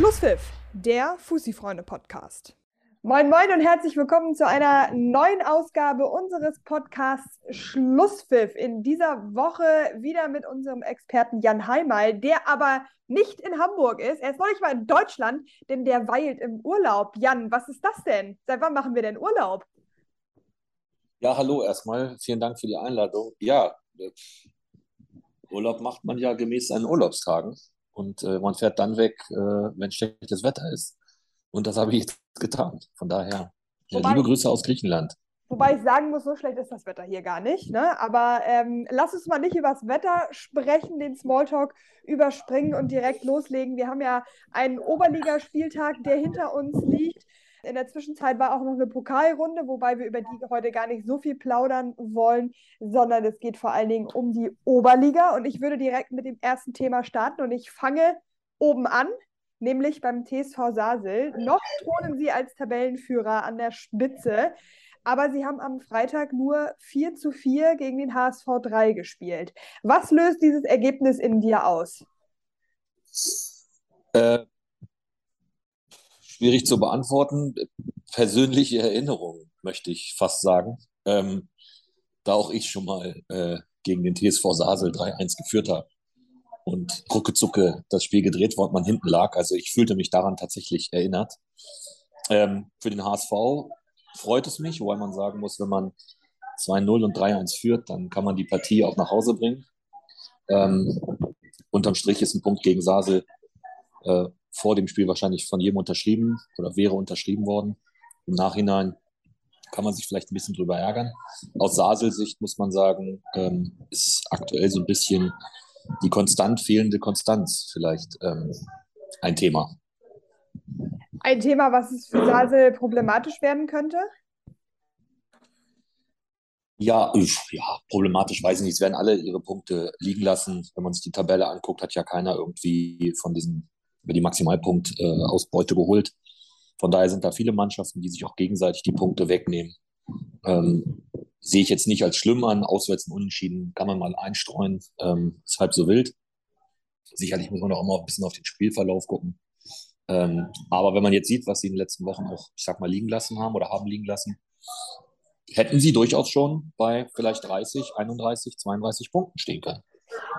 Schlusspfiff, der Fussi-Freunde-Podcast. Moin Moin und herzlich willkommen zu einer neuen Ausgabe unseres Podcasts Schlusspfiff. In dieser Woche wieder mit unserem Experten Jan Heimal, der aber nicht in Hamburg ist. Er ist noch nicht mal in Deutschland, denn der weilt im Urlaub. Jan, was ist das denn? Seit wann machen wir denn Urlaub? Ja, hallo erstmal. Vielen Dank für die Einladung. Ja, äh, Urlaub macht man ja gemäß seinen Urlaubstagen. Und äh, man fährt dann weg, äh, wenn schlechtes Wetter ist. Und das habe ich jetzt getan. Von daher, ja, liebe Grüße aus Griechenland. Wobei ich sagen muss, so schlecht ist das Wetter hier gar nicht. Ne? Aber ähm, lass uns mal nicht über das Wetter sprechen, den Smalltalk überspringen und direkt loslegen. Wir haben ja einen Oberligaspieltag, der hinter uns liegt. In der Zwischenzeit war auch noch eine Pokalrunde, wobei wir über die heute gar nicht so viel plaudern wollen, sondern es geht vor allen Dingen um die Oberliga. Und ich würde direkt mit dem ersten Thema starten und ich fange oben an, nämlich beim TSV Sasel. Noch thronen sie als Tabellenführer an der Spitze, aber sie haben am Freitag nur 4 zu 4 gegen den HSV 3 gespielt. Was löst dieses Ergebnis in dir aus? Äh, schwierig zu beantworten. Persönliche Erinnerungen, möchte ich fast sagen. Ähm, da auch ich schon mal äh, gegen den TSV Sasel 3-1 geführt habe und ruckezucke das Spiel gedreht und man hinten lag. Also ich fühlte mich daran tatsächlich erinnert. Ähm, für den HSV freut es mich, wobei man sagen muss, wenn man 2-0 und 3-1 führt, dann kann man die Partie auch nach Hause bringen. Ähm, unterm Strich ist ein Punkt gegen Sasel äh, vor dem Spiel wahrscheinlich von jedem unterschrieben oder wäre unterschrieben worden. Im Nachhinein kann man sich vielleicht ein bisschen drüber ärgern. Aus Sasel-Sicht muss man sagen, ähm, ist aktuell so ein bisschen die konstant fehlende Konstanz vielleicht ähm, ein Thema. Ein Thema, was es für Sasel problematisch werden könnte? Ja, ja, problematisch weiß ich nicht. Es werden alle ihre Punkte liegen lassen. Wenn man sich die Tabelle anguckt, hat ja keiner irgendwie von diesen über die Maximalpunkt-Ausbeute äh, geholt. Von daher sind da viele Mannschaften, die sich auch gegenseitig die Punkte wegnehmen. Ähm, sehe ich jetzt nicht als schlimm an. Auswärts ein Unentschieden kann man mal einstreuen. Ähm, ist halb so wild. Sicherlich muss man auch immer ein bisschen auf den Spielverlauf gucken. Ähm, aber wenn man jetzt sieht, was sie in den letzten Wochen auch, ich sag mal, liegen lassen haben oder haben liegen lassen, hätten sie durchaus schon bei vielleicht 30, 31, 32 Punkten stehen können.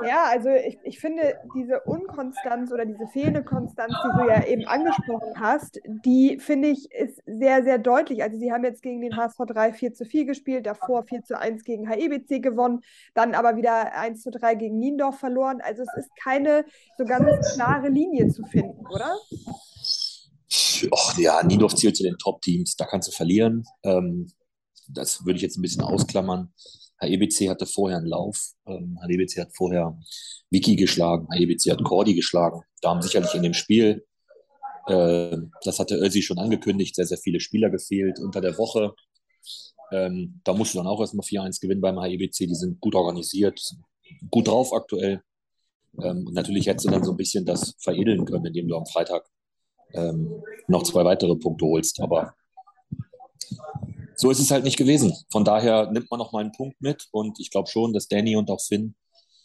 Ja, also ich, ich finde, diese Unkonstanz oder diese fehlende Konstanz, die du ja eben angesprochen hast, die finde ich ist sehr, sehr deutlich. Also sie haben jetzt gegen den HSV 3 4 zu 4 gespielt, davor 4 zu 1 gegen HEBC gewonnen, dann aber wieder 1 zu 3 gegen Niendorf verloren. Also es ist keine so ganz klare Linie zu finden, oder? Och, ja, Niendorf zählt zu den Top-Teams, da kannst du verlieren. Ähm, das würde ich jetzt ein bisschen ausklammern. HEBC hatte vorher einen Lauf. Ähm, HEBC hat vorher Vicky geschlagen. HEBC hat Cordy geschlagen. Da haben sicherlich in dem Spiel, äh, das hatte Özzi schon angekündigt, sehr, sehr viele Spieler gefehlt unter der Woche. Ähm, da musst du dann auch erstmal 4-1 gewinnen beim HEBC. Die sind gut organisiert, gut drauf aktuell. Ähm, natürlich hättest du dann so ein bisschen das veredeln können, indem du am Freitag ähm, noch zwei weitere Punkte holst. Aber so ist es halt nicht gewesen. Von daher nimmt man noch mal einen Punkt mit und ich glaube schon, dass Danny und auch Finn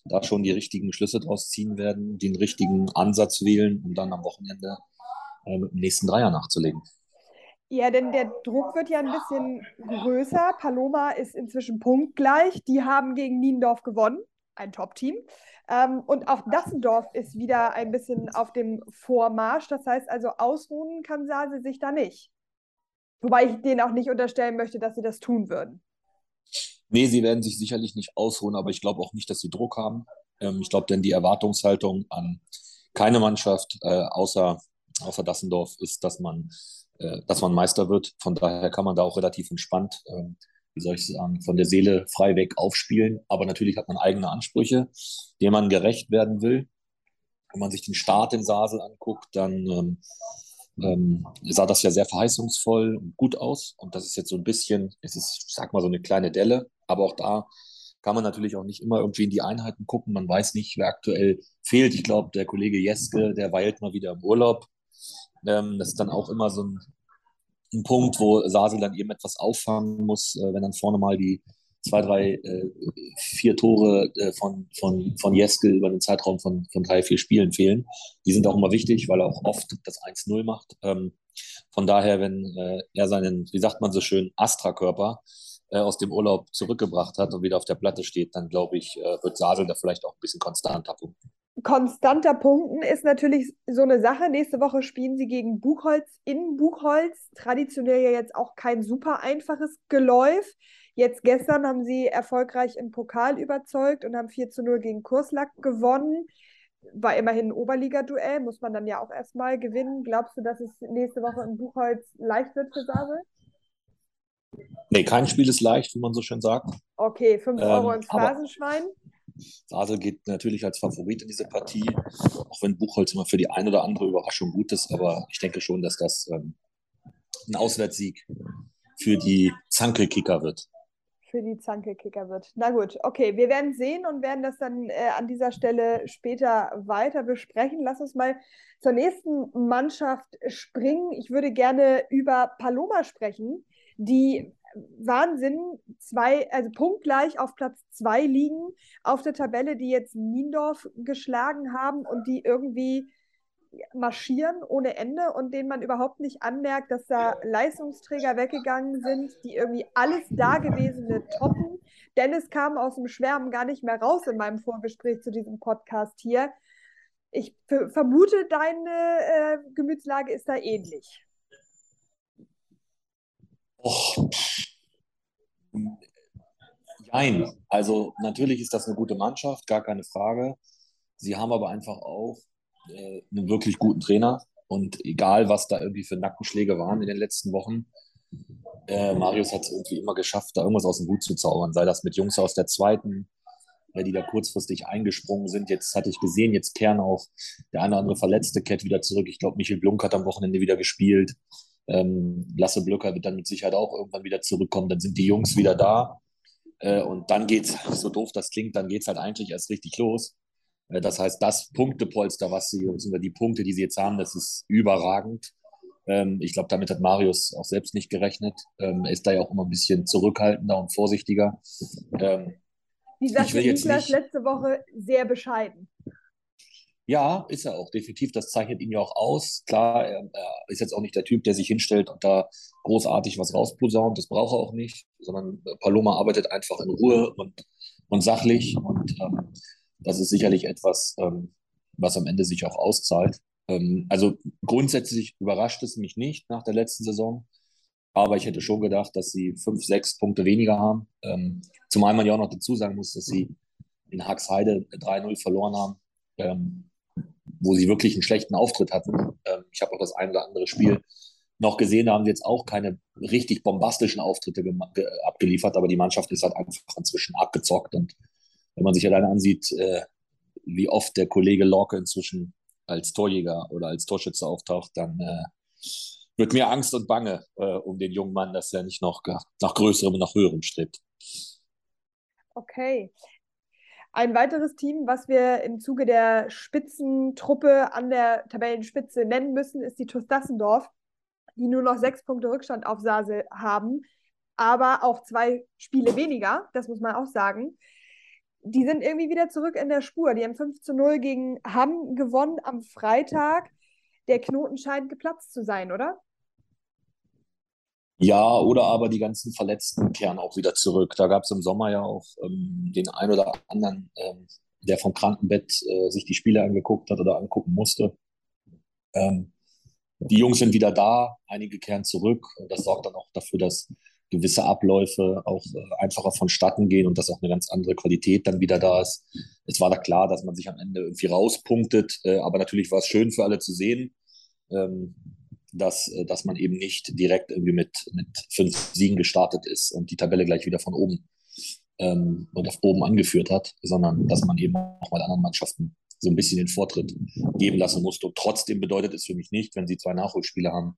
da schon die richtigen Schlüsse draus ziehen werden, den richtigen Ansatz wählen, um dann am Wochenende äh, mit dem nächsten Dreier nachzulegen. Ja, denn der Druck wird ja ein bisschen größer. Paloma ist inzwischen punktgleich. Die haben gegen Niendorf gewonnen, ein Top-Team. Ähm, und auch Dassendorf ist wieder ein bisschen auf dem Vormarsch. Das heißt also, ausruhen kann Sase sich da nicht. Wobei ich denen auch nicht unterstellen möchte, dass sie das tun würden. Nee, sie werden sich sicherlich nicht ausruhen, aber ich glaube auch nicht, dass sie Druck haben. Ähm, ich glaube, denn die Erwartungshaltung an keine Mannschaft äh, außer, außer Dassendorf ist, dass man, äh, dass man Meister wird. Von daher kann man da auch relativ entspannt, äh, wie soll ich sagen, von der Seele frei weg aufspielen. Aber natürlich hat man eigene Ansprüche, denen man gerecht werden will. Wenn man sich den Start in Sasel anguckt, dann ähm, ähm, sah das ja sehr verheißungsvoll und gut aus. Und das ist jetzt so ein bisschen, es ist, sag mal, so eine kleine Delle. Aber auch da kann man natürlich auch nicht immer irgendwie in die Einheiten gucken. Man weiß nicht, wer aktuell fehlt. Ich glaube, der Kollege Jeske, der weilt mal wieder im Urlaub. Ähm, das ist dann auch immer so ein, ein Punkt, wo Sasel dann eben etwas auffangen muss, äh, wenn dann vorne mal die zwei, drei, äh, vier Tore äh, von, von, von Jeske über den Zeitraum von, von drei, vier Spielen fehlen. Die sind auch immer wichtig, weil er auch oft das 1-0 macht. Ähm, von daher, wenn äh, er seinen, wie sagt man so schön, Astra-Körper äh, aus dem Urlaub zurückgebracht hat und wieder auf der Platte steht, dann glaube ich, äh, wird Sasel da vielleicht auch ein bisschen konstanter punkten. Konstanter Punkten ist natürlich so eine Sache. Nächste Woche spielen sie gegen Buchholz in Buchholz. Traditionell ja jetzt auch kein super einfaches Geläuf. Jetzt gestern haben sie erfolgreich im Pokal überzeugt und haben 4 zu 0 gegen Kurslack gewonnen. War immerhin ein Oberliga-Duell, muss man dann ja auch erstmal gewinnen. Glaubst du, dass es nächste Woche in Buchholz leicht wird für Sasel? Nee, kein Spiel ist leicht, wie man so schön sagt. Okay, 5 ähm, Euro ins Phrasenschwein. Sasel geht natürlich als Favorit in diese Partie, auch wenn Buchholz immer für die eine oder andere Überraschung gut ist, aber ich denke schon, dass das ähm, ein Auswärtssieg für die Zanke-Kicker wird. Für die Zanke-Kicker wird. Na gut, okay, wir werden sehen und werden das dann äh, an dieser Stelle später weiter besprechen. Lass uns mal zur nächsten Mannschaft springen. Ich würde gerne über Paloma sprechen die Wahnsinn, zwei, also punktgleich auf Platz zwei liegen auf der Tabelle, die jetzt Niendorf geschlagen haben und die irgendwie marschieren ohne Ende und denen man überhaupt nicht anmerkt, dass da Leistungsträger weggegangen sind, die irgendwie alles Dagewesene toppen. Dennis kam aus dem Schwärmen gar nicht mehr raus in meinem Vorgespräch zu diesem Podcast hier. Ich vermute, deine äh, Gemütslage ist da ähnlich. Och. Nein, also natürlich ist das eine gute Mannschaft, gar keine Frage. Sie haben aber einfach auch äh, einen wirklich guten Trainer. Und egal, was da irgendwie für Nackenschläge waren in den letzten Wochen, äh, Marius hat es irgendwie immer geschafft, da irgendwas aus dem Hut zu zaubern. Sei das mit Jungs aus der zweiten, die da kurzfristig eingesprungen sind. Jetzt hatte ich gesehen, jetzt kehren auch der eine oder andere verletzte Cat wieder zurück. Ich glaube, Michael Blunk hat am Wochenende wieder gespielt. Ähm, Lasse Blöcker wird dann mit Sicherheit auch irgendwann wieder zurückkommen. Dann sind die Jungs wieder da. Äh, und dann geht es, so doof das klingt, dann geht es halt eigentlich erst richtig los. Äh, das heißt, das Punktepolster, was sie, beziehungsweise die Punkte, die sie jetzt haben, das ist überragend. Ähm, ich glaube, damit hat Marius auch selbst nicht gerechnet. Ähm, er ist da ja auch immer ein bisschen zurückhaltender und vorsichtiger. Ähm, die sagte Niklas letzte Woche sehr bescheiden. Ja, ist er auch, definitiv. Das zeichnet ihn ja auch aus. Klar, er, er, ist jetzt auch nicht der Typ, der sich hinstellt und da großartig was rausposaunt. Das braucht er auch nicht, sondern Paloma arbeitet einfach in Ruhe und, und sachlich. Und ähm, das ist sicherlich etwas, ähm, was am Ende sich auch auszahlt. Ähm, also grundsätzlich überrascht es mich nicht nach der letzten Saison. Aber ich hätte schon gedacht, dass sie fünf, sechs Punkte weniger haben. Ähm, zumal man ja auch noch dazu sagen muss, dass sie in Haxheide 3-0 verloren haben. Ähm, wo sie wirklich einen schlechten Auftritt hatten. Ähm, ich habe auch das ein oder andere Spiel noch gesehen, da haben sie jetzt auch keine richtig bombastischen Auftritte abgeliefert, aber die Mannschaft ist halt einfach inzwischen abgezockt. Und wenn man sich alleine ansieht, äh, wie oft der Kollege Lorke inzwischen als Torjäger oder als Torschütze auftaucht, dann äh, wird mir Angst und Bange äh, um den jungen Mann, dass er nicht noch nach größerem und nach höherem strebt. Okay. Ein weiteres Team, was wir im Zuge der Spitzentruppe an der Tabellenspitze nennen müssen, ist die TuS Dassendorf, die nur noch sechs Punkte Rückstand auf Sasel haben, aber auch zwei Spiele weniger, das muss man auch sagen. Die sind irgendwie wieder zurück in der Spur. Die haben 5 zu 0 gegen Hamm gewonnen am Freitag. Der Knoten scheint geplatzt zu sein, oder? Ja, oder aber die ganzen Verletzten kehren auch wieder zurück. Da gab es im Sommer ja auch ähm, den einen oder anderen, ähm, der vom Krankenbett äh, sich die Spiele angeguckt hat oder angucken musste. Ähm, die Jungs sind wieder da, einige kehren zurück. Und das sorgt dann auch dafür, dass gewisse Abläufe auch äh, einfacher vonstatten gehen und dass auch eine ganz andere Qualität dann wieder da ist. Es war da klar, dass man sich am Ende irgendwie rauspunktet, äh, aber natürlich war es schön für alle zu sehen. Ähm, dass, äh, dass man eben nicht direkt irgendwie mit, mit fünf Siegen gestartet ist und die Tabelle gleich wieder von oben ähm, und auf oben angeführt hat, sondern dass man eben auch mal anderen Mannschaften so ein bisschen den Vortritt geben lassen musste. Und trotzdem bedeutet es für mich nicht, wenn sie zwei Nachholspiele haben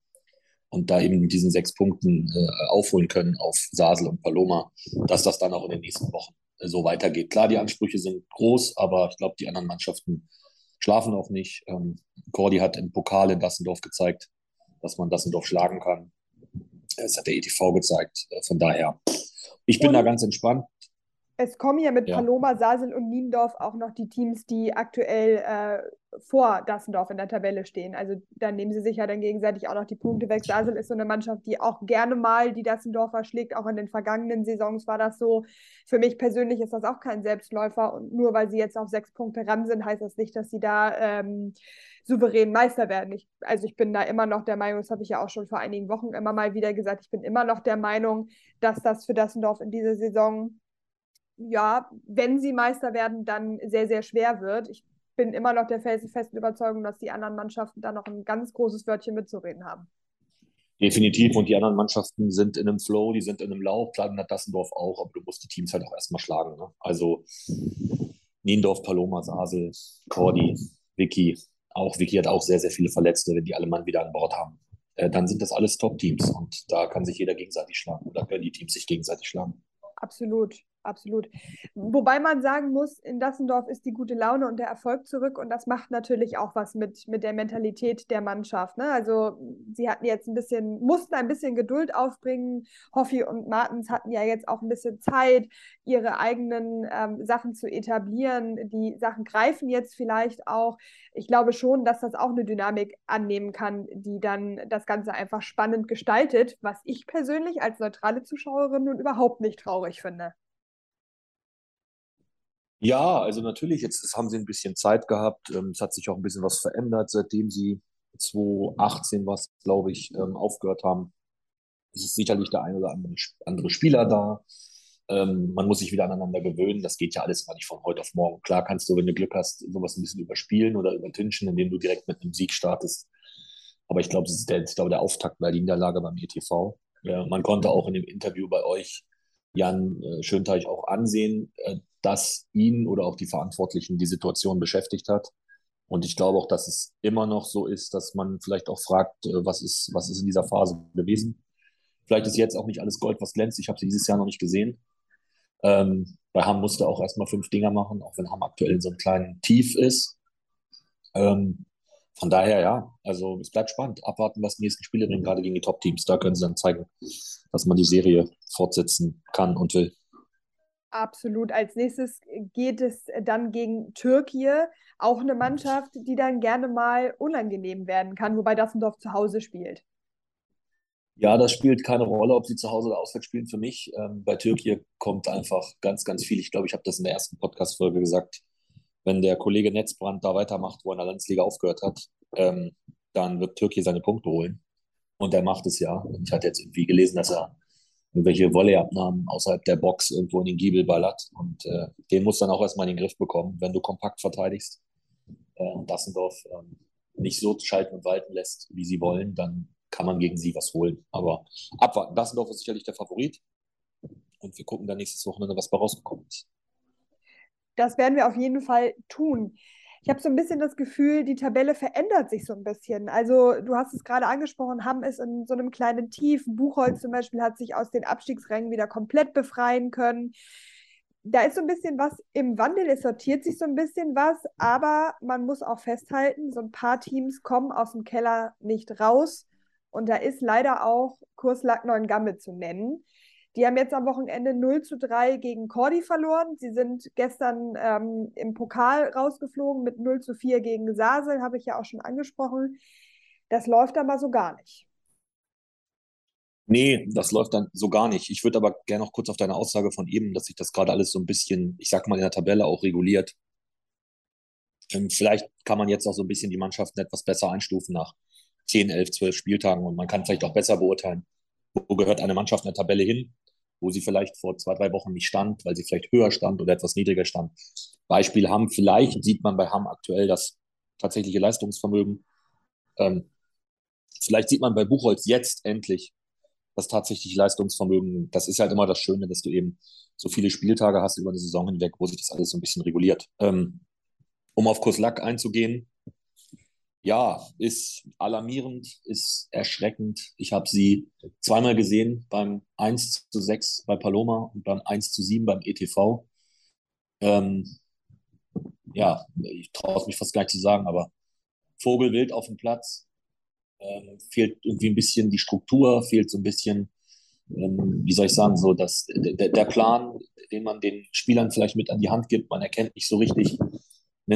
und da eben mit diesen sechs Punkten äh, aufholen können auf Sasel und Paloma, dass das dann auch in den nächsten Wochen äh, so weitergeht. Klar, die Ansprüche sind groß, aber ich glaube, die anderen Mannschaften schlafen auch nicht. Ähm, Cordy hat im Pokal in Dassendorf gezeigt, dass man Dassendorf schlagen kann. Das hat der ETV gezeigt. Von daher, ich bin Und? da ganz entspannt. Es kommen ja mit ja. Paloma, Sasel und Niendorf auch noch die Teams, die aktuell äh, vor Dassendorf in der Tabelle stehen. Also dann nehmen sie sich ja dann gegenseitig auch noch die Punkte weg. Sasel ist so eine Mannschaft, die auch gerne mal die Dassendorfer schlägt. Auch in den vergangenen Saisons war das so. Für mich persönlich ist das auch kein Selbstläufer. Und nur weil sie jetzt auf sechs Punkte ran sind, heißt das nicht, dass sie da ähm, souverän Meister werden. Ich, also ich bin da immer noch der Meinung, das habe ich ja auch schon vor einigen Wochen immer mal wieder gesagt, ich bin immer noch der Meinung, dass das für Dassendorf in dieser Saison ja, wenn sie Meister werden, dann sehr, sehr schwer wird. Ich bin immer noch der felsenfesten Überzeugung, dass die anderen Mannschaften da noch ein ganz großes Wörtchen mitzureden haben. Definitiv. Und die anderen Mannschaften sind in einem Flow, die sind in einem Lauf. Klar, hat Dassendorf auch, aber du musst die Teams halt auch erstmal schlagen. Ne? Also Niendorf, Paloma, Sasel, Cordy, Vicky. Auch Vicky hat auch sehr, sehr viele Verletzte, wenn die alle Mann wieder an Bord haben. Äh, dann sind das alles Top-Teams und da kann sich jeder gegenseitig schlagen oder können die Teams sich gegenseitig schlagen. Absolut absolut. Wobei man sagen muss, in Dassendorf ist die gute Laune und der Erfolg zurück und das macht natürlich auch was mit, mit der Mentalität der Mannschaft. Ne? Also sie hatten jetzt ein bisschen, mussten ein bisschen Geduld aufbringen. Hoffi und Martens hatten ja jetzt auch ein bisschen Zeit, ihre eigenen ähm, Sachen zu etablieren. Die Sachen greifen jetzt vielleicht auch. Ich glaube schon, dass das auch eine Dynamik annehmen kann, die dann das Ganze einfach spannend gestaltet, was ich persönlich als neutrale Zuschauerin nun überhaupt nicht traurig finde. Ja, also natürlich, jetzt haben sie ein bisschen Zeit gehabt. Ähm, es hat sich auch ein bisschen was verändert, seitdem sie 2018 was, glaube ich, ähm, aufgehört haben. Es ist sicherlich der ein oder andere Spieler da. Ähm, man muss sich wieder aneinander gewöhnen. Das geht ja alles immer nicht von heute auf morgen. Klar kannst du, wenn du Glück hast, sowas ein bisschen überspielen oder übertünchen, indem du direkt mit einem Sieg startest. Aber ich glaube, der, ich der Auftakt war die Niederlage beim ETV. man konnte auch in dem Interview bei euch Jan äh, Schönteich auch ansehen, dass ihn oder auch die Verantwortlichen die Situation beschäftigt hat. Und ich glaube auch, dass es immer noch so ist, dass man vielleicht auch fragt, äh, was ist, was ist in dieser Phase gewesen. Vielleicht ist jetzt auch nicht alles Gold, was glänzt. Ich habe sie dieses Jahr noch nicht gesehen. Ähm, bei Hamm musste auch erstmal fünf Dinger machen, auch wenn Hamm aktuell in so einem kleinen Tief ist. Ähm, von daher, ja, also es bleibt spannend. Abwarten, was die nächsten Spiele bringen, gerade gegen die Top-Teams. Da können sie dann zeigen, dass man die Serie fortsetzen kann und will. Absolut. Als nächstes geht es dann gegen Türkei, auch eine Mannschaft, die dann gerne mal unangenehm werden kann, wobei Dassendorf zu Hause spielt. Ja, das spielt keine Rolle, ob sie zu Hause oder auswärts spielen für mich. Ähm, bei Türkei kommt einfach ganz, ganz viel. Ich glaube, ich habe das in der ersten Podcast-Folge gesagt. Wenn der Kollege Netzbrand da weitermacht, wo er in der Landesliga aufgehört hat, ähm, dann wird Türkei seine Punkte holen. Und er macht es ja. Ich hatte jetzt irgendwie gelesen, dass er irgendwelche Volleyabnahmen außerhalb der Box irgendwo in den Giebel ballert. Und äh, den muss dann auch erstmal in den Griff bekommen, wenn du kompakt verteidigst äh, und Dassendorf äh, nicht so schalten und walten lässt, wie sie wollen, dann kann man gegen sie was holen. Aber abwarten. Dassendorf ist sicherlich der Favorit. Und wir gucken dann nächstes Wochenende, was bei rausgekommen ist. Das werden wir auf jeden Fall tun ich habe so ein bisschen das Gefühl, die Tabelle verändert sich so ein bisschen. Also du hast es gerade angesprochen, Hamm ist in so einem kleinen Tief. Buchholz zum Beispiel hat sich aus den Abstiegsrängen wieder komplett befreien können. Da ist so ein bisschen was im Wandel, es sortiert sich so ein bisschen was, aber man muss auch festhalten, so ein paar Teams kommen aus dem Keller nicht raus. Und da ist leider auch Kurslack Neuengamme zu nennen. Die haben jetzt am Wochenende 0 zu 3 gegen Cordy verloren. Sie sind gestern ähm, im Pokal rausgeflogen mit 0 zu 4 gegen Sasel, habe ich ja auch schon angesprochen. Das läuft aber so gar nicht. Nee, das läuft dann so gar nicht. Ich würde aber gerne noch kurz auf deine Aussage von eben, dass sich das gerade alles so ein bisschen, ich sag mal, in der Tabelle auch reguliert. Ähm, vielleicht kann man jetzt auch so ein bisschen die Mannschaften etwas besser einstufen nach 10, 11, 12 Spieltagen und man kann vielleicht auch besser beurteilen, wo gehört eine Mannschaft in der Tabelle hin wo sie vielleicht vor zwei, drei Wochen nicht stand, weil sie vielleicht höher stand oder etwas niedriger stand. Beispiel Hamm, vielleicht sieht man bei Hamm aktuell das tatsächliche Leistungsvermögen. Ähm, vielleicht sieht man bei Buchholz jetzt endlich das tatsächliche Leistungsvermögen. Das ist halt immer das Schöne, dass du eben so viele Spieltage hast über eine Saison hinweg, wo sich das alles so ein bisschen reguliert. Ähm, um auf Kurs Lack einzugehen, ja, ist alarmierend, ist erschreckend. Ich habe sie zweimal gesehen, beim 1 zu 6 bei Paloma und beim 1 zu 7 beim ETV. Ähm, ja, ich traue es mich fast gar nicht zu sagen, aber Vogelwild auf dem Platz. Ähm, fehlt irgendwie ein bisschen die Struktur, fehlt so ein bisschen ähm, wie soll ich sagen, so dass der, der Plan, den man den Spielern vielleicht mit an die Hand gibt, man erkennt nicht so richtig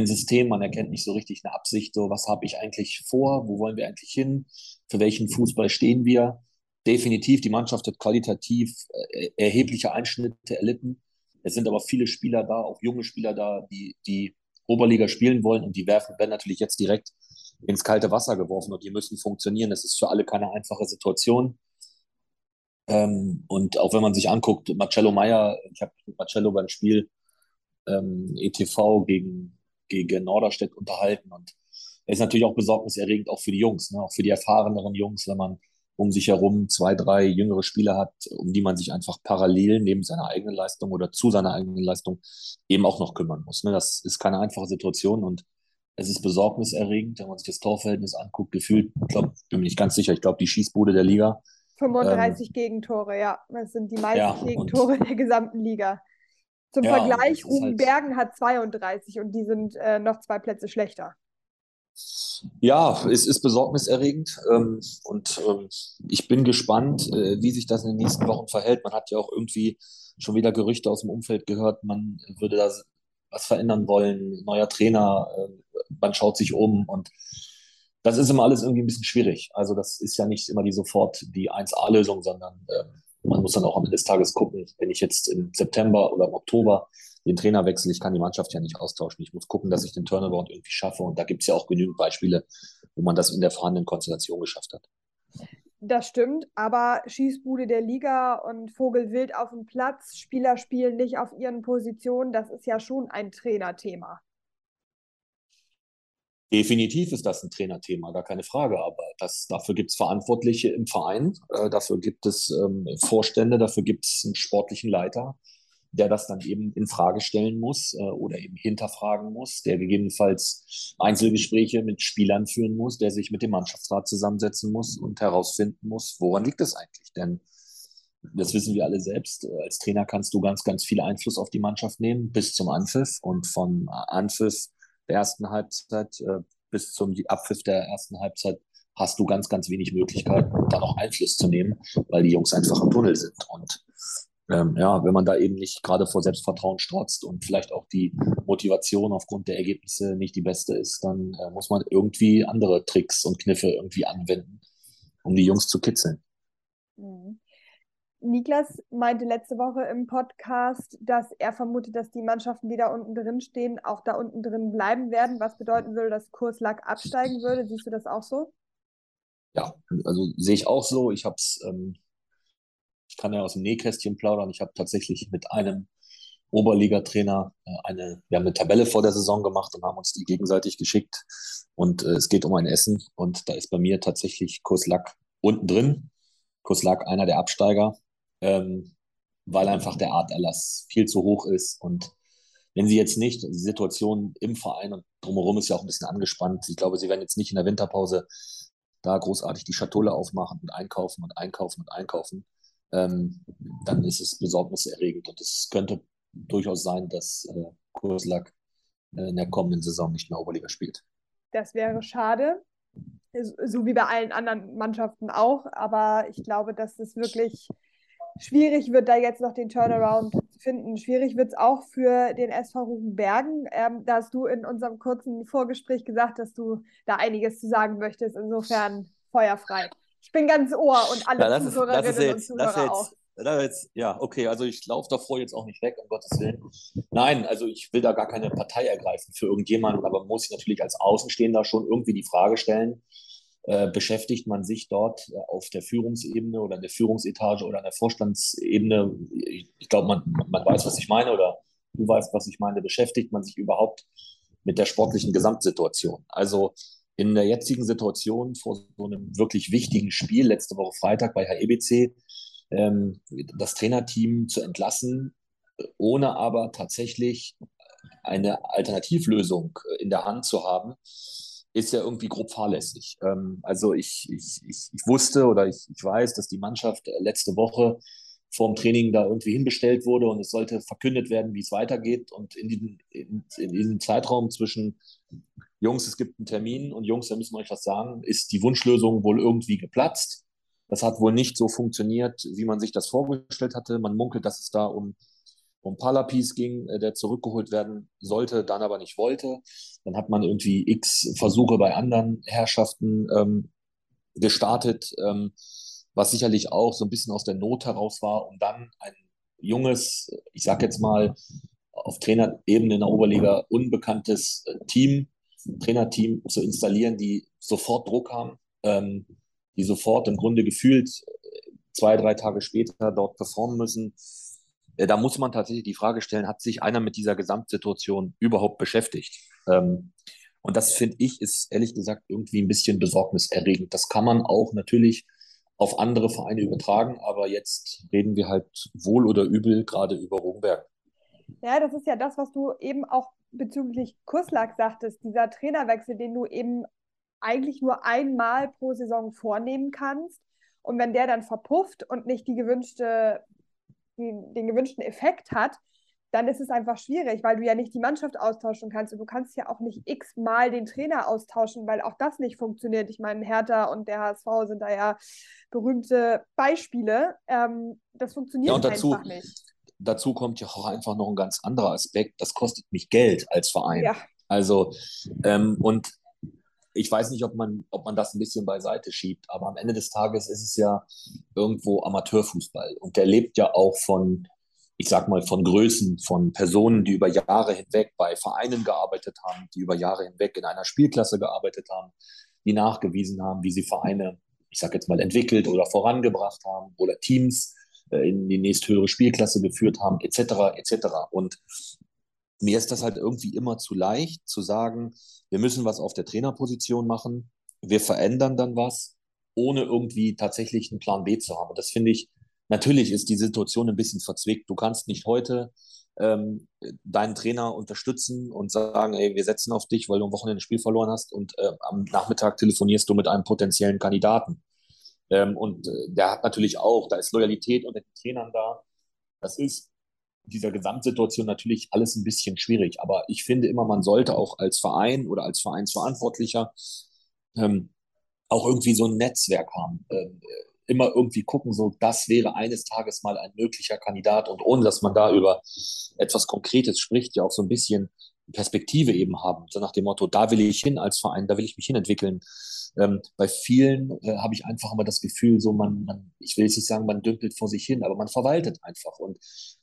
ein System, man erkennt nicht so richtig eine Absicht, so was habe ich eigentlich vor, wo wollen wir eigentlich hin, für welchen Fußball stehen wir. Definitiv, die Mannschaft hat qualitativ äh, erhebliche Einschnitte erlitten. Es sind aber viele Spieler da, auch junge Spieler da, die, die Oberliga spielen wollen und die werfen, werden natürlich jetzt direkt ins kalte Wasser geworfen und die müssen funktionieren. Das ist für alle keine einfache Situation. Ähm, und auch wenn man sich anguckt, Marcello Meyer, ich habe mit Marcello beim Spiel ähm, ETV gegen, gegen Norderstedt unterhalten und er ist natürlich auch besorgniserregend, auch für die Jungs, ne? auch für die erfahreneren Jungs, wenn man um sich herum zwei, drei jüngere Spieler hat, um die man sich einfach parallel neben seiner eigenen Leistung oder zu seiner eigenen Leistung eben auch noch kümmern muss. Ne? Das ist keine einfache Situation und es ist besorgniserregend, wenn man sich das Torverhältnis anguckt, gefühlt, ich glaube, bin mir nicht ganz sicher, ich glaube, die Schießbude der Liga 35 ähm, Gegentore, ja. Das sind die meisten ja, Gegentore der gesamten Liga. Zum ja, Vergleich, Ruben halt... Bergen hat 32 und die sind äh, noch zwei Plätze schlechter. Ja, es ist besorgniserregend ähm, und ähm, ich bin gespannt, äh, wie sich das in den nächsten Wochen verhält. Man hat ja auch irgendwie schon wieder Gerüchte aus dem Umfeld gehört, man würde da was verändern wollen, neuer Trainer, äh, man schaut sich um und das ist immer alles irgendwie ein bisschen schwierig. Also das ist ja nicht immer die sofort die 1A-Lösung, sondern äh, man muss dann auch am Ende des Tages gucken, wenn ich jetzt im September oder im Oktober den Trainer wechsle, ich kann die Mannschaft ja nicht austauschen. Ich muss gucken, dass ich den Turnaround irgendwie schaffe. Und da gibt es ja auch genügend Beispiele, wo man das in der vorhandenen Konstellation geschafft hat. Das stimmt, aber Schießbude der Liga und Vogelwild auf dem Platz, Spieler spielen nicht auf ihren Positionen, das ist ja schon ein Trainerthema. Definitiv ist das ein Trainerthema, gar keine Frage. Aber das, dafür gibt es Verantwortliche im Verein, äh, dafür gibt es ähm, Vorstände, dafür gibt es einen sportlichen Leiter, der das dann eben in Frage stellen muss äh, oder eben hinterfragen muss, der gegebenenfalls Einzelgespräche mit Spielern führen muss, der sich mit dem Mannschaftsrat zusammensetzen muss und herausfinden muss, woran liegt es eigentlich? Denn das wissen wir alle selbst. Äh, als Trainer kannst du ganz, ganz viel Einfluss auf die Mannschaft nehmen bis zum Anpfiff und von Anpfiff der ersten Halbzeit äh, bis zum Abpfiff der ersten Halbzeit hast du ganz, ganz wenig Möglichkeiten, da noch Einfluss zu nehmen, weil die Jungs einfach im Tunnel sind. Und ähm, ja, wenn man da eben nicht gerade vor Selbstvertrauen strotzt und vielleicht auch die Motivation aufgrund der Ergebnisse nicht die beste ist, dann äh, muss man irgendwie andere Tricks und Kniffe irgendwie anwenden, um die Jungs zu kitzeln. Mhm. Niklas meinte letzte Woche im Podcast, dass er vermutet, dass die Mannschaften, die da unten drin stehen, auch da unten drin bleiben werden, was bedeuten würde, dass Kurslack absteigen würde. Siehst du das auch so? Ja, also sehe ich auch so. Ich habe es, ähm, ich kann ja aus dem Nähkästchen plaudern. Ich habe tatsächlich mit einem Oberligatrainer äh, eine, wir haben eine Tabelle vor der Saison gemacht und haben uns die gegenseitig geschickt. Und äh, es geht um ein Essen und da ist bei mir tatsächlich Kurslack unten drin. Kurslack einer der Absteiger ähm, weil einfach der Arterlass viel zu hoch ist. Und wenn sie jetzt nicht, die Situation im Verein und drumherum ist ja auch ein bisschen angespannt. Ich glaube, sie werden jetzt nicht in der Winterpause da großartig die Schatulle aufmachen und einkaufen und einkaufen und einkaufen. Ähm, dann ist es besorgniserregend. Und es könnte durchaus sein, dass äh, Kurslack äh, in der kommenden Saison nicht mehr Oberliga spielt. Das wäre schade, so wie bei allen anderen Mannschaften auch. Aber ich glaube, dass es wirklich schwierig wird, da jetzt noch den Turnaround zu finden. Schwierig wird es auch für den SV Rubenbergen. Ähm, da hast du in unserem kurzen Vorgespräch gesagt, dass du da einiges zu sagen möchtest. Insofern feuerfrei. Ich bin ganz Ohr und alle ja, Zuhörerinnen ist, jetzt, und Zuhörer auch. Jetzt, ja, okay, also ich laufe davor jetzt auch nicht weg, um Gottes Willen. Nein, also ich will da gar keine Partei ergreifen für irgendjemanden, aber man muss sich natürlich als Außenstehender schon irgendwie die Frage stellen, beschäftigt man sich dort äh, auf der Führungsebene oder in der Führungsetage oder in der Vorstandsebene, ich, ich glaube, man, man weiß, was ich meine oder du weißt, was ich meine, beschäftigt man sich überhaupt mit der sportlichen Gesamtsituation. Also in der jetzigen Situation vor so einem wirklich wichtigen Spiel, letzte Woche Freitag bei HEBC, ähm, das Trainerteam zu entlassen, ohne aber tatsächlich eine Alternativlösung in der Hand zu haben, ist ja irgendwie grob fahrlässig. Ähm, also ich, ich, ich, ich wusste oder ich, ich weiß, dass die Mannschaft äh, letzte Woche vorm Training da irgendwie hinbestellt wurde und es sollte verkündet werden, wie es weitergeht. Und in, diesem, in, in diesem Zeitraum zwischen Jungs, es gibt einen Termin und Jungs, da müssen wir euch was sagen, ist die Wunschlösung wohl irgendwie geplatzt. Das hat wohl nicht so funktioniert, wie man sich das vorgestellt hatte. Man munkelt, dass es da um, um Palapis ging, äh, der zurückgeholt werden sollte, dann aber nicht wollte. Dann hat man irgendwie x Versuche bei anderen Herrschaften ähm, gestartet, ähm, was sicherlich auch so ein bisschen aus der Not heraus war, um dann ein junges, ich sag jetzt mal, auf Trainerebene in der Oberliga unbekanntes äh, Team, Trainerteam zu installieren, die sofort Druck haben, ähm, die sofort im Grunde gefühlt äh, zwei, drei Tage später dort performen müssen. Äh, da muss man tatsächlich die Frage stellen, hat sich einer mit dieser Gesamtsituation überhaupt beschäftigt? Ähm, und das finde ich ist ehrlich gesagt irgendwie ein bisschen besorgniserregend. Das kann man auch natürlich auf andere Vereine übertragen, aber jetzt reden wir halt wohl oder übel gerade über Rogenberg. Ja, das ist ja das, was du eben auch bezüglich Kurslack sagtest, dieser Trainerwechsel, den du eben eigentlich nur einmal pro Saison vornehmen kannst. Und wenn der dann verpufft und nicht die gewünschte, den, den gewünschten Effekt hat, dann ist es einfach schwierig, weil du ja nicht die Mannschaft austauschen kannst und du kannst ja auch nicht x-mal den Trainer austauschen, weil auch das nicht funktioniert. Ich meine, Hertha und der HSV sind da ja berühmte Beispiele. Ähm, das funktioniert ja, dazu, einfach nicht. Dazu kommt ja auch einfach noch ein ganz anderer Aspekt. Das kostet mich Geld als Verein. Ja. Also, ähm, und ich weiß nicht, ob man, ob man das ein bisschen beiseite schiebt, aber am Ende des Tages ist es ja irgendwo Amateurfußball und der lebt ja auch von, ich sag mal, von Größen, von Personen, die über Jahre hinweg bei Vereinen gearbeitet haben, die über Jahre hinweg in einer Spielklasse gearbeitet haben, die nachgewiesen haben, wie sie Vereine, ich sag jetzt mal, entwickelt oder vorangebracht haben oder Teams äh, in die nächsthöhere Spielklasse geführt haben, etc., etc. Und mir ist das halt irgendwie immer zu leicht zu sagen, wir müssen was auf der Trainerposition machen, wir verändern dann was, ohne irgendwie tatsächlich einen Plan B zu haben. Und das finde ich, natürlich ist die Situation ein bisschen verzwickt. Du kannst nicht heute ähm, deinen Trainer unterstützen und sagen, ey, wir setzen auf dich, weil du am Wochenende ein Spiel verloren hast und äh, am Nachmittag telefonierst du mit einem potenziellen Kandidaten. Ähm, und äh, der hat natürlich auch, da ist Loyalität unter den Trainern da. Das ist dieser Gesamtsituation natürlich alles ein bisschen schwierig. Aber ich finde immer, man sollte auch als Verein oder als Vereinsverantwortlicher ähm, auch irgendwie so ein Netzwerk haben. Ähm, immer irgendwie gucken, so das wäre eines Tages mal ein möglicher Kandidat und ohne dass man da über etwas Konkretes spricht, ja auch so ein bisschen Perspektive eben haben. So nach dem Motto, da will ich hin als Verein, da will ich mich hinentwickeln. Ähm, bei vielen äh, habe ich einfach immer das Gefühl, so man, man, ich will jetzt nicht sagen, man dümpelt vor sich hin, aber man verwaltet einfach. Und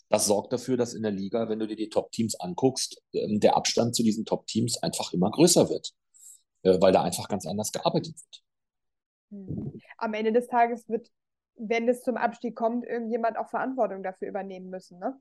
das sorgt dafür, dass in der Liga, wenn du dir die Top-Teams anguckst, ähm, der Abstand zu diesen Top-Teams einfach immer größer wird, äh, weil da einfach ganz anders gearbeitet wird. Hm. Am Ende des Tages wird, wenn es zum Abstieg kommt, irgendjemand auch Verantwortung dafür übernehmen müssen, ne?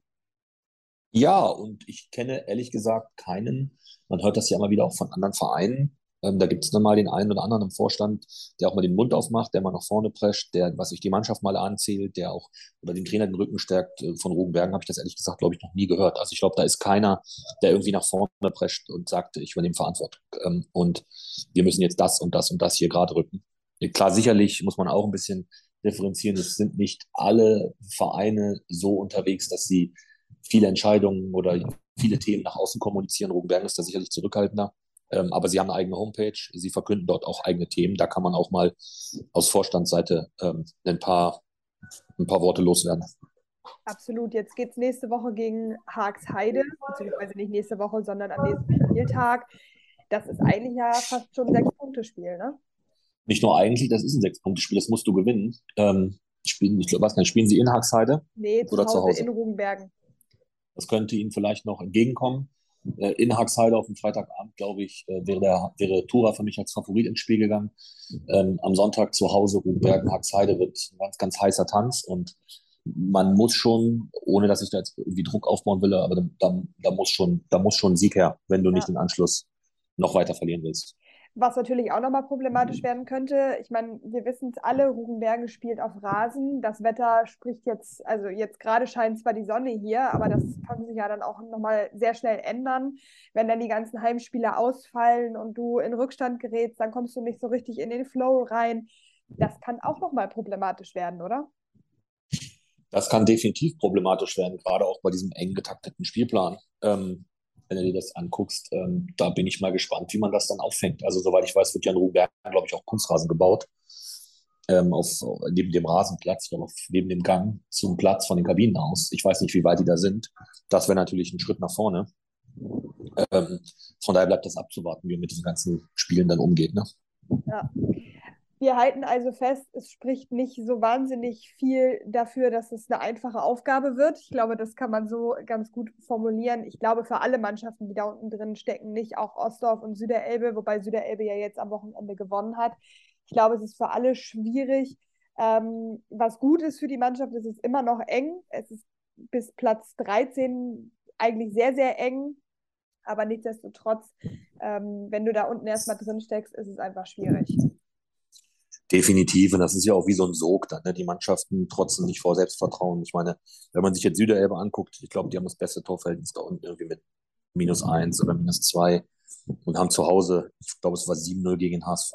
Ja, und ich kenne ehrlich gesagt keinen, man hört das ja immer wieder auch von anderen Vereinen, ähm, da gibt es dann mal den einen oder anderen im Vorstand, der auch mal den Mund aufmacht, der mal nach vorne prescht, der, was sich die Mannschaft mal anzählt, der auch oder dem Trainer den Rücken stärkt. Äh, von Rogenbergen habe ich das ehrlich gesagt, glaube ich, noch nie gehört. Also ich glaube, da ist keiner, der irgendwie nach vorne prescht und sagt, ich übernehme Verantwortung. Ähm, und wir müssen jetzt das und das und das hier gerade rücken. Klar, sicherlich muss man auch ein bisschen differenzieren. Es sind nicht alle Vereine so unterwegs, dass sie viele Entscheidungen oder viele Themen nach außen kommunizieren. Rogenbergen ist da sicherlich zurückhaltender. Ähm, aber sie haben eine eigene Homepage, sie verkünden dort auch eigene Themen. Da kann man auch mal aus Vorstandsseite ähm, ein, paar, ein paar Worte loswerden. Absolut. Jetzt geht es nächste Woche gegen Haags Heide, beziehungsweise nicht nächste Woche, sondern am nächsten Spieltag. Das ist eigentlich ja fast schon ein Sechs-Punkte-Spiel, ne? Nicht nur eigentlich, das ist ein Sechs-Punkte-Spiel, das musst du gewinnen. Ähm, spielen, ich weiß nicht, spielen sie in Haagsheide? Nee, zu oder Hause, zu Hause in Rugenbergen. Das könnte ihnen vielleicht noch entgegenkommen. Äh, in Haxheide auf dem Freitagabend, glaube ich, äh, wäre, der, wäre Tura für mich als Favorit ins Spiel gegangen. Ähm, am Sonntag zu Hause, Rubenbergen, Haxheide wird ein ganz, ganz heißer Tanz und man muss schon, ohne dass ich da jetzt irgendwie Druck aufbauen will, aber da, da, muss, schon, da muss schon ein Sieg her, wenn du ja. nicht den Anschluss noch weiter verlieren willst. Was natürlich auch nochmal problematisch werden könnte, ich meine, wir wissen es alle, Rugenbergen spielt auf Rasen. Das Wetter spricht jetzt, also jetzt gerade scheint zwar die Sonne hier, aber das kann sich ja dann auch nochmal sehr schnell ändern. Wenn dann die ganzen Heimspiele ausfallen und du in Rückstand gerätst, dann kommst du nicht so richtig in den Flow rein. Das kann auch nochmal problematisch werden, oder? Das kann definitiv problematisch werden, gerade auch bei diesem eng getakteten Spielplan. Ähm, wenn du dir das anguckst, ähm, da bin ich mal gespannt, wie man das dann auffängt. Also soweit ich weiß, wird Jan Ruberg, glaube ich, auch Kunstrasen gebaut. ähm, auf, neben dem Rasenplatz, oder neben dem Gang zum Platz von den Kabinen aus. Ich weiß nicht, wie weit die da sind. Das wäre natürlich ein Schritt nach vorne. Ähm, von daher bleibt das abzuwarten, wie man mit diesen ganzen Spielen dann umgeht. Ne? Ja. Wir halten also fest, es spricht nicht so wahnsinnig viel dafür, dass es eine einfache Aufgabe wird. Ich glaube, das kann man so ganz gut formulieren. Ich glaube, für alle Mannschaften, die da unten drin stecken, nicht auch Ostdorf und Süderelbe, wobei Süderelbe ja jetzt am Wochenende gewonnen hat. Ich glaube, es ist für alle schwierig. Ähm, was gut ist für die Mannschaft, ist es ist immer noch eng. Es ist bis Platz 13 eigentlich sehr, sehr eng. Aber nichtsdestotrotz, ähm, wenn du da unten erstmal drin steckst, ist es einfach schwierig. Definitiv. Und das ist ja auch wie so ein Sog dann, ne? Die Mannschaften trotzdem nicht vor Selbstvertrauen. Ich meine, wenn man sich jetzt Süderelbe anguckt, ich glaube, die haben das beste Torverhältnis da unten irgendwie mit minus eins oder minus zwei und haben zu Hause, ich glaube, es war 7-0 gegen HSV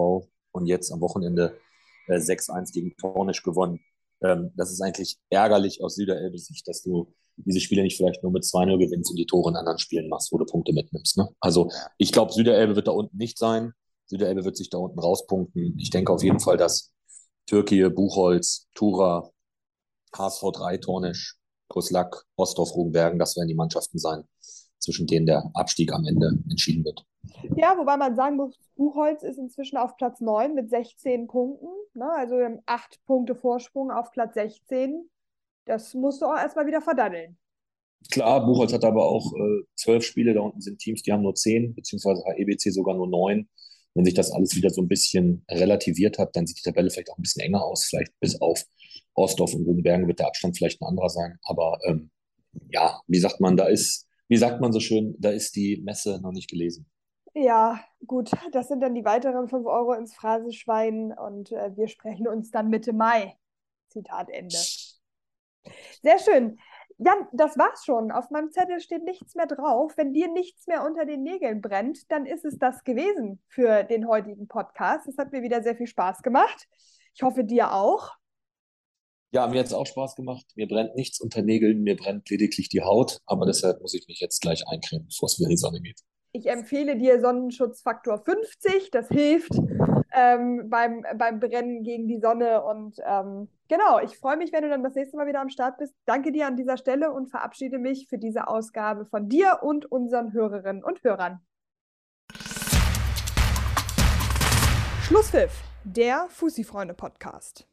und jetzt am Wochenende äh, 6-1 gegen Tornisch gewonnen. Ähm, das ist eigentlich ärgerlich aus Süderelbe Sicht, dass du diese Spiele nicht vielleicht nur mit 2-0 gewinnst und die Tore in anderen Spielen machst, wo du Punkte mitnimmst. Ne? Also ich glaube, Süderelbe wird da unten nicht sein. Süderelbe wird sich da unten rauspunkten. Ich denke auf jeden Fall, dass Türkei, Buchholz, Tura, HSV 3, Tornisch, Kuslak, Ostdorf, Rugenbergen, das werden die Mannschaften sein, zwischen denen der Abstieg am Ende entschieden wird. Ja, wobei man sagen muss, Buchholz ist inzwischen auf Platz 9 mit 16 Punkten. Ne? Also wir haben 8 Punkte Vorsprung auf Platz 16. Das musst du auch erstmal wieder verdaddeln. Klar, Buchholz hat aber auch äh, zwölf Spiele, da unten sind Teams, die haben nur zehn, beziehungsweise HEBC sogar nur neun. Wenn sich das alles wieder so ein bisschen relativiert hat, dann sieht die Tabelle vielleicht auch ein bisschen enger aus. Vielleicht bis auf Ostdorf und Rugenbergen wird der Abstand vielleicht ein anderer sein. Aber ähm, ja, wie sagt man, da ist, wie sagt man so schön, da ist die Messe noch nicht gelesen. Ja, gut, das sind dann die weiteren 5 Euro ins Phrasenschwein und äh, wir sprechen uns dann Mitte Mai. Zitat Ende. Sehr schön. Jan, das war's schon. Auf meinem Zettel steht nichts mehr drauf. Wenn dir nichts mehr unter den Nägeln brennt, dann ist es das gewesen für den heutigen Podcast. Es hat mir wieder sehr viel Spaß gemacht. Ich hoffe, dir auch. Ja, mir hat es auch Spaß gemacht. Mir brennt nichts unter Nägeln, mir brennt lediglich die Haut, aber deshalb muss ich mich jetzt gleich eincremen, bevor es wieder in die Sonne geht. Ich empfehle dir Sonnenschutzfaktor 50, das hilft ähm, beim, beim Brennen gegen die Sonne. Und ähm, genau, ich freue mich, wenn du dann das nächste Mal wieder am Start bist. Danke dir an dieser Stelle und verabschiede mich für diese Ausgabe von dir und unseren Hörerinnen und Hörern. Schlusspfiff, der Fussi-Freunde-Podcast.